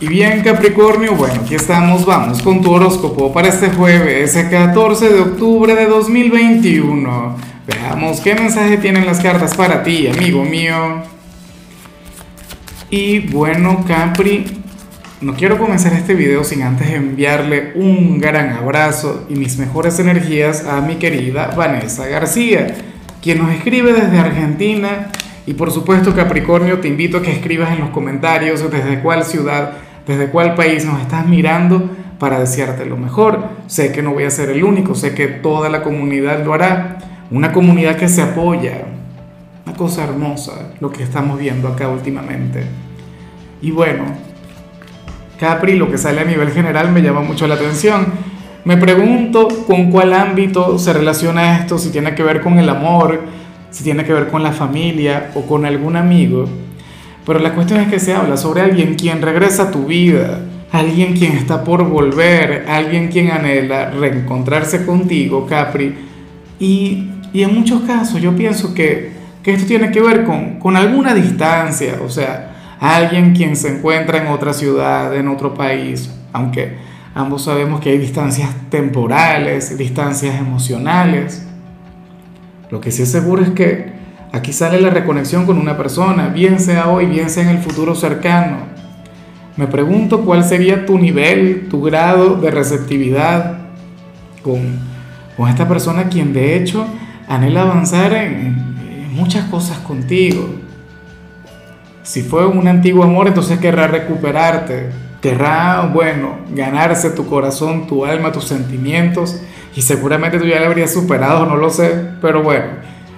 Y bien Capricornio, bueno, aquí estamos, vamos con tu horóscopo para este jueves, ese 14 de octubre de 2021. Veamos qué mensaje tienen las cartas para ti, amigo mío. Y bueno, Capri, no quiero comenzar este video sin antes enviarle un gran abrazo y mis mejores energías a mi querida Vanessa García, quien nos escribe desde Argentina. Y por supuesto, Capricornio, te invito a que escribas en los comentarios desde cuál ciudad desde cuál país nos estás mirando para desearte lo mejor. Sé que no voy a ser el único, sé que toda la comunidad lo hará. Una comunidad que se apoya. Una cosa hermosa lo que estamos viendo acá últimamente. Y bueno, Capri, lo que sale a nivel general me llama mucho la atención. Me pregunto con cuál ámbito se relaciona esto, si tiene que ver con el amor, si tiene que ver con la familia o con algún amigo. Pero la cuestión es que se habla sobre alguien quien regresa a tu vida, alguien quien está por volver, alguien quien anhela reencontrarse contigo, Capri. Y, y en muchos casos yo pienso que, que esto tiene que ver con, con alguna distancia, o sea, alguien quien se encuentra en otra ciudad, en otro país, aunque ambos sabemos que hay distancias temporales, distancias emocionales. Lo que sí es seguro es que Aquí sale la reconexión con una persona, bien sea hoy, bien sea en el futuro cercano. Me pregunto cuál sería tu nivel, tu grado de receptividad con, con esta persona quien de hecho anhela avanzar en, muchas cosas contigo. Si fue un antiguo amor, entonces querrá recuperarte, querrá, bueno, ganarse tu corazón, tu alma, tus sentimientos, y seguramente tú ya le habrías superado, no lo sé, pero bueno,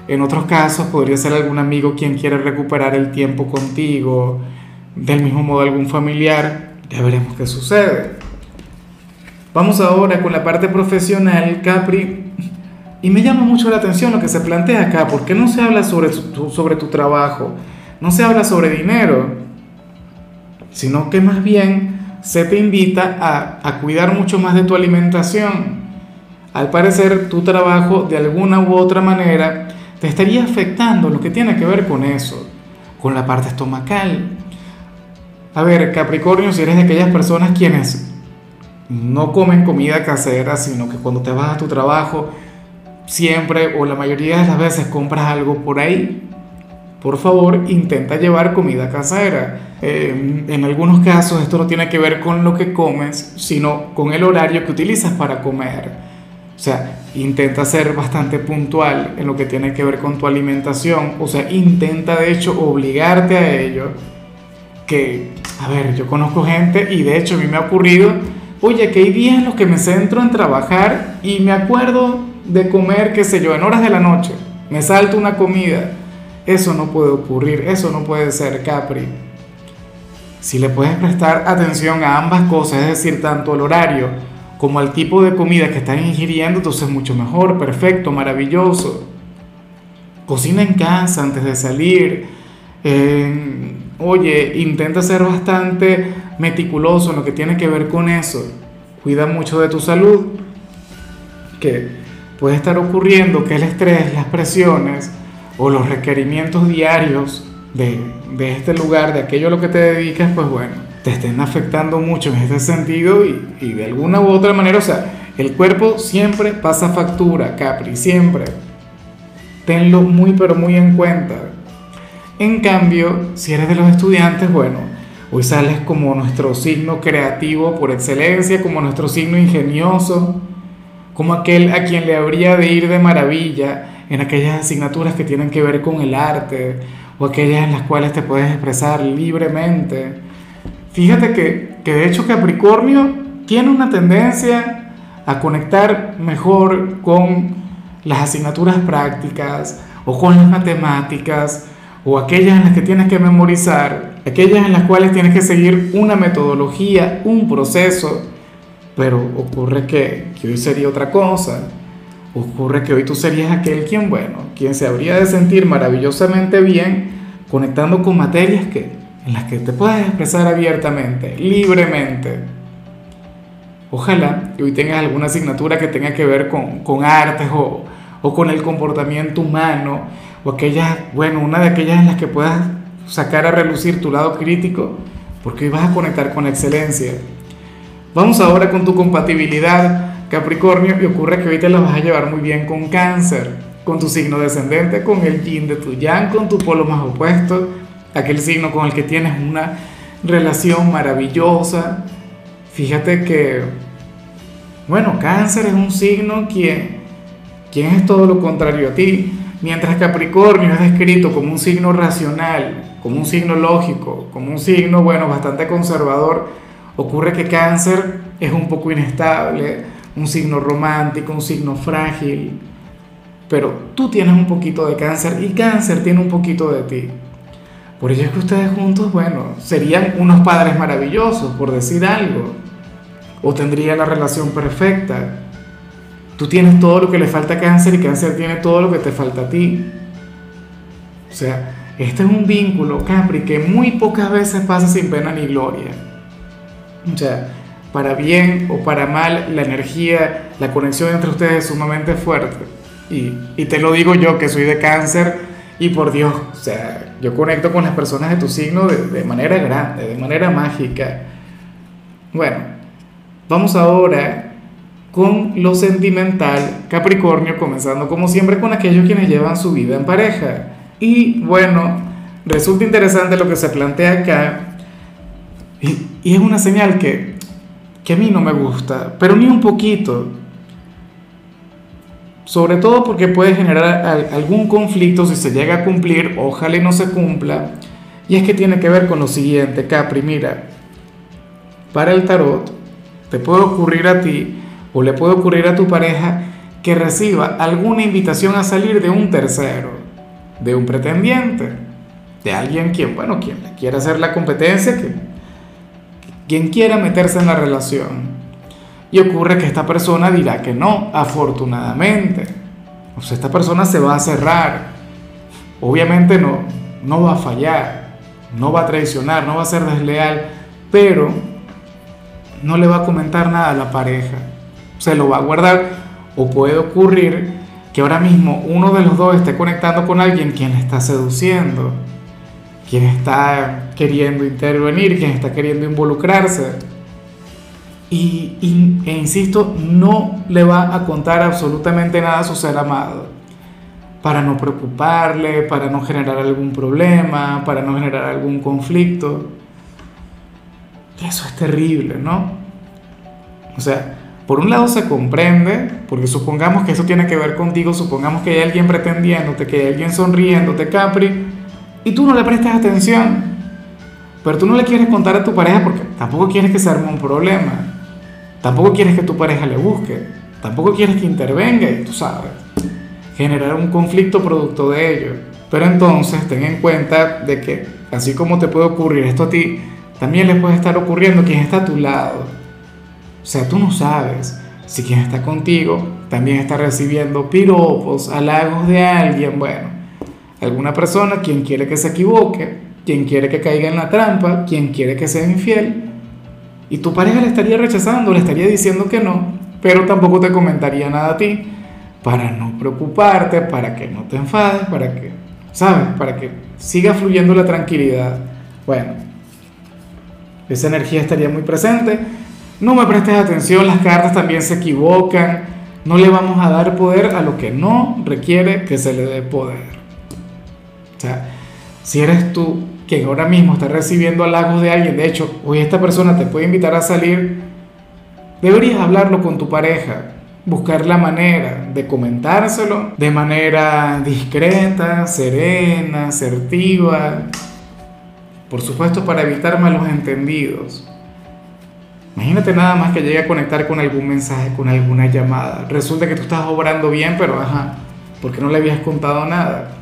en otros casos podría ser algún amigo quien quiere recuperar el tiempo contigo, del mismo modo algún familiar, ya veremos qué sucede. Vamos ahora con la parte profesional, Capri, y me llama mucho la atención lo que se plantea acá, porque no se habla sobre tu, sobre tu trabajo, no se habla sobre dinero, sino que más bien se te invita a, a cuidar mucho más de tu alimentación. Al parecer, tu trabajo de alguna u otra manera te estaría afectando lo que tiene que ver con eso, con la parte estomacal. A ver, Capricornio, si eres de aquellas personas quienes no comen comida casera, sino que cuando te vas a tu trabajo, siempre o la mayoría de las veces compras algo por ahí, por favor intenta llevar comida casera. Eh, en algunos casos esto no tiene que ver con lo que comes, sino con el horario que utilizas para comer. O sea, intenta ser bastante puntual en lo que tiene que ver con tu alimentación. O sea, intenta de hecho obligarte a ello. Que, a ver, yo conozco gente y de hecho a mí me ha ocurrido, oye, que hay días en los que me centro en trabajar y me acuerdo de comer, qué sé yo, en horas de la noche. Me salto una comida. Eso no puede ocurrir, eso no puede ser Capri. Si le puedes prestar atención a ambas cosas, es decir, tanto el horario como al tipo de comida que están ingiriendo, entonces mucho mejor, perfecto, maravilloso. Cocina en casa antes de salir. oye, intenta ser bastante meticuloso en lo que tiene que ver con eso. Cuida mucho de tu salud. Que puede estar ocurriendo que el estrés, las presiones o los requerimientos diarios de, de este lugar, de aquello a lo que te dedicas, pues bueno, te estén afectando mucho en ese sentido y, de alguna u otra manera, o sea, el cuerpo siempre pasa factura, Capri, siempre. Tenlo muy pero muy en cuenta. En cambio, si eres de los estudiantes, bueno, hoy sales como nuestro signo creativo por excelencia, como nuestro signo ingenioso, como aquel a quien le habría de ir de maravilla en aquellas asignaturas que tienen que ver con el arte o aquellas en las cuales te puedes expresar libremente Fíjate que, que de hecho Capricornio tiene una tendencia a conectar mejor con las asignaturas prácticas o con las matemáticas o aquellas en las que tienes que memorizar, aquellas en las cuales tienes que seguir una metodología, un proceso, pero ocurre que, que hoy sería otra cosa. Ocurre que hoy tú serías aquel quien, bueno, quien se habría de sentir maravillosamente bien conectando con materias que, en las que te puedas expresar abiertamente, libremente. Ojalá que hoy tengas alguna asignatura que tenga que ver con, con artes o, o, con el comportamiento humano, o aquellas, bueno, una de aquellas en las que puedas sacar a relucir tu lado crítico, porque hoy vas a conectar con excelencia. Vamos ahora con tu compatibilidad, Capricornio, y ocurre que hoy te la vas a llevar muy bien con cáncer, con tu signo descendente, con el yin de tu yang, con tu polo más opuesto, aquel signo con el que tienes una relación maravillosa. Fíjate que, bueno, cáncer es un signo quien, quien es todo lo contrario a ti. Mientras Capricornio es descrito como un signo racional, como un signo lógico, como un signo, bueno, bastante conservador, ocurre que Cáncer es un poco inestable, un signo romántico, un signo frágil, pero tú tienes un poquito de Cáncer y Cáncer tiene un poquito de ti. Por ello es que ustedes juntos, bueno, serían unos padres maravillosos, por decir algo, o tendrían la relación perfecta Tú tienes todo lo que le falta a cáncer y cáncer tiene todo lo que te falta a ti. O sea, este es un vínculo, Capri, que muy pocas veces pasa sin pena ni gloria. O sea, para bien o para mal, la energía, la conexión entre ustedes es sumamente fuerte. Y te lo digo yo que soy de cáncer y por Dios, o sea, yo conecto con las personas de tu signo de, de manera grande, de manera mágica. Bueno, vamos ahora con lo sentimental, Capricornio, comenzando como siempre con aquellos quienes llevan su vida en pareja. Y bueno, resulta interesante lo que se plantea acá, y, es una señal que, que a mí no me gusta, pero ni un poquito. Sobre todo porque puede generar algún conflicto si se llega a cumplir, ojalá y no se cumpla. Y es que tiene que ver con lo siguiente, Capri, mira, para el tarot te puede ocurrir a ti o le puede ocurrir a tu pareja que reciba alguna invitación a salir de un tercero, de un pretendiente, de alguien quien, bueno, quien quiera hacer la competencia, que, quien quiera meterse en la relación. Y ocurre que esta persona dirá que no, afortunadamente. O sea, esta persona se va a cerrar. Obviamente no, no va a fallar, no va a traicionar, no va a ser desleal, pero no le va a comentar nada a la pareja se lo va a guardar o puede ocurrir que ahora mismo uno de los dos esté conectando con alguien quien está seduciendo, quien está queriendo intervenir, quien está queriendo involucrarse. Y, e insisto, no le va a contar absolutamente nada a su ser amado, para no preocuparle, para no generar algún problema, para no generar algún conflicto. Eso es terrible, ¿no? O sea, por un lado se comprende, porque supongamos que eso tiene que ver contigo, supongamos que hay alguien pretendiéndote, que hay alguien sonriéndote, Capri, y tú no le prestas atención. Pero tú no le quieres contar a tu pareja porque tampoco quieres que se arme un problema. Tampoco quieres que tu pareja le busque. Tampoco quieres que intervenga y tú sabes, generar un conflicto producto de ello. Pero entonces ten en cuenta de que así como te puede ocurrir esto a ti, también le puede estar ocurriendo a quien está a tu lado o sea, tú no sabes si quien está contigo también está recibiendo piropos, halagos de alguien, bueno, alguna persona quien quiere que se equivoque, quien quiere que caiga en la trampa, quien quiere que sea infiel, y tu pareja le estaría rechazando, le estaría diciendo que no, pero tampoco te comentaría nada a ti, para no preocuparte, para que no te enfades, para que, ¿sabes? Para que siga fluyendo la tranquilidad. Bueno, esa energía estaría muy presente no me prestes atención, las cartas también se equivocan. No le vamos a dar poder a lo que no requiere que se le dé poder. O sea, si eres tú quien ahora mismo está recibiendo halagos de alguien, de hecho, hoy esta persona te puede invitar a salir, deberías hablarlo con tu pareja, buscar la manera de comentárselo de manera discreta, serena, asertiva, por supuesto para evitar malos entendidos. Imagínate nada más que llegue a conectar con algún mensaje, con alguna llamada. Resulta que tú estás obrando bien, pero ajá, porque no le habías contado nada.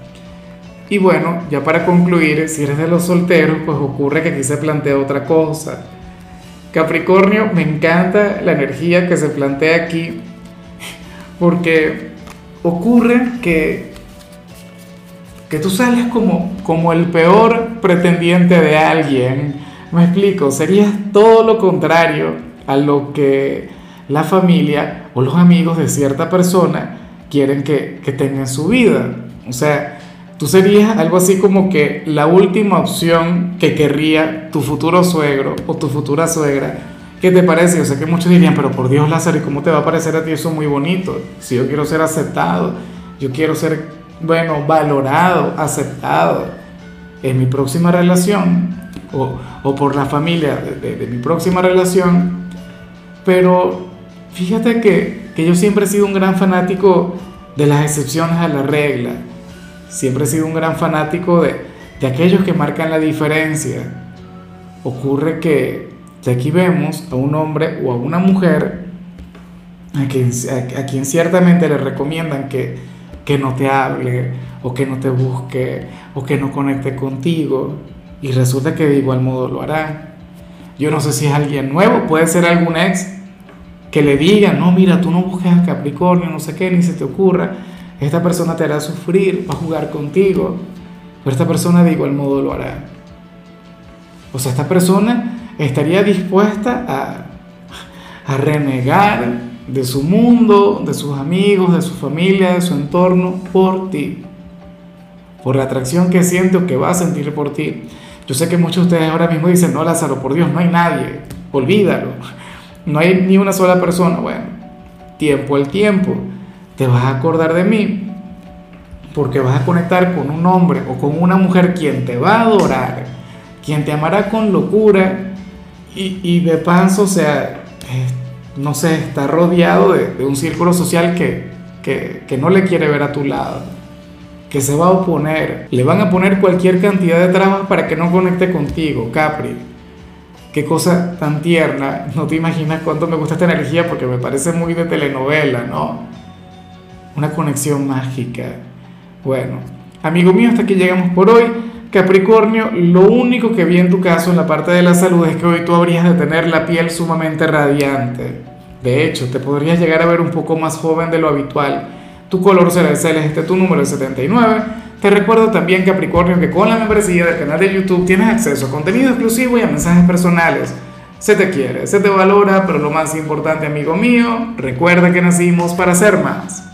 Y bueno, ya para concluir, si eres de los solteros, pues ocurre que aquí se plantea otra cosa. Capricornio, me encanta la energía que se plantea aquí, porque ocurre que, que tú sales como, como el peor pretendiente de alguien me explico, sería todo lo contrario a lo que la familia o los amigos de cierta persona quieren que, que tenga en su vida. O sea, Tú serías algo así como que la última opción que querría tu futuro suegro o tu futura suegra. ¿Qué te parece? Yo sé que muchos dirían, pero por Dios Lázaro, ¿y cómo te va a parecer a ti eso muy bonito? Si yo quiero ser aceptado, yo quiero ser, bueno, valorado, aceptado en mi próxima relación o, o por la familia de, de, mi próxima relación. Pero fíjate que, que yo siempre he sido un gran fanático de las excepciones a la regla Siempre he sido un gran fanático de, de aquellos que marcan la diferencia. Ocurre que, aquí vemos a un hombre o a una mujer a quien, a, quien ciertamente le recomiendan que, que no te hable o que no te busque o que no conecte contigo y resulta que de igual modo lo hará. Yo no sé si es alguien nuevo, puede ser algún ex que le diga, no, mira, tú no busques a Capricornio, no sé qué, ni se te ocurra esta persona te hará sufrir, va a jugar contigo, pero esta persona de igual modo lo hará. O sea, esta persona estaría dispuesta a, a renegar de su mundo, de sus amigos, de su familia, de su entorno, por ti. Por la atracción que siente o que va a sentir por ti. Yo sé que muchos de ustedes ahora mismo dicen, no, Lázaro, por Dios, no hay nadie. Olvídalo. No hay ni una sola persona. Bueno, tiempo al tiempo te vas a acordar de mí porque vas a conectar con un hombre o con una mujer quien te va a adorar, quien te amará con locura y, de paso, o sea, no sé, está rodeado de, un círculo social que, que, que no le quiere ver a tu lado, que se va a oponer, le van a poner cualquier cantidad de trabas para que no conecte contigo, Capri. Qué cosa tan tierna, no te imaginas cuánto me gusta esta energía porque me parece muy de telenovela, ¿no? Una conexión mágica. Bueno, amigo mío, hasta aquí llegamos por hoy. Capricornio, lo único que vi en tu caso en la parte de la salud es que hoy tú habrías de tener la piel sumamente radiante. De hecho, te podrías llegar a ver un poco más joven de lo habitual. Tu color será el celeste, tu número es 79. Te recuerdo también, Capricornio, que con la membresía del canal de YouTube tienes acceso a contenido exclusivo y a mensajes personales. Se te quiere, se te valora, pero lo más importante, amigo mío, recuerda que nacimos para ser más.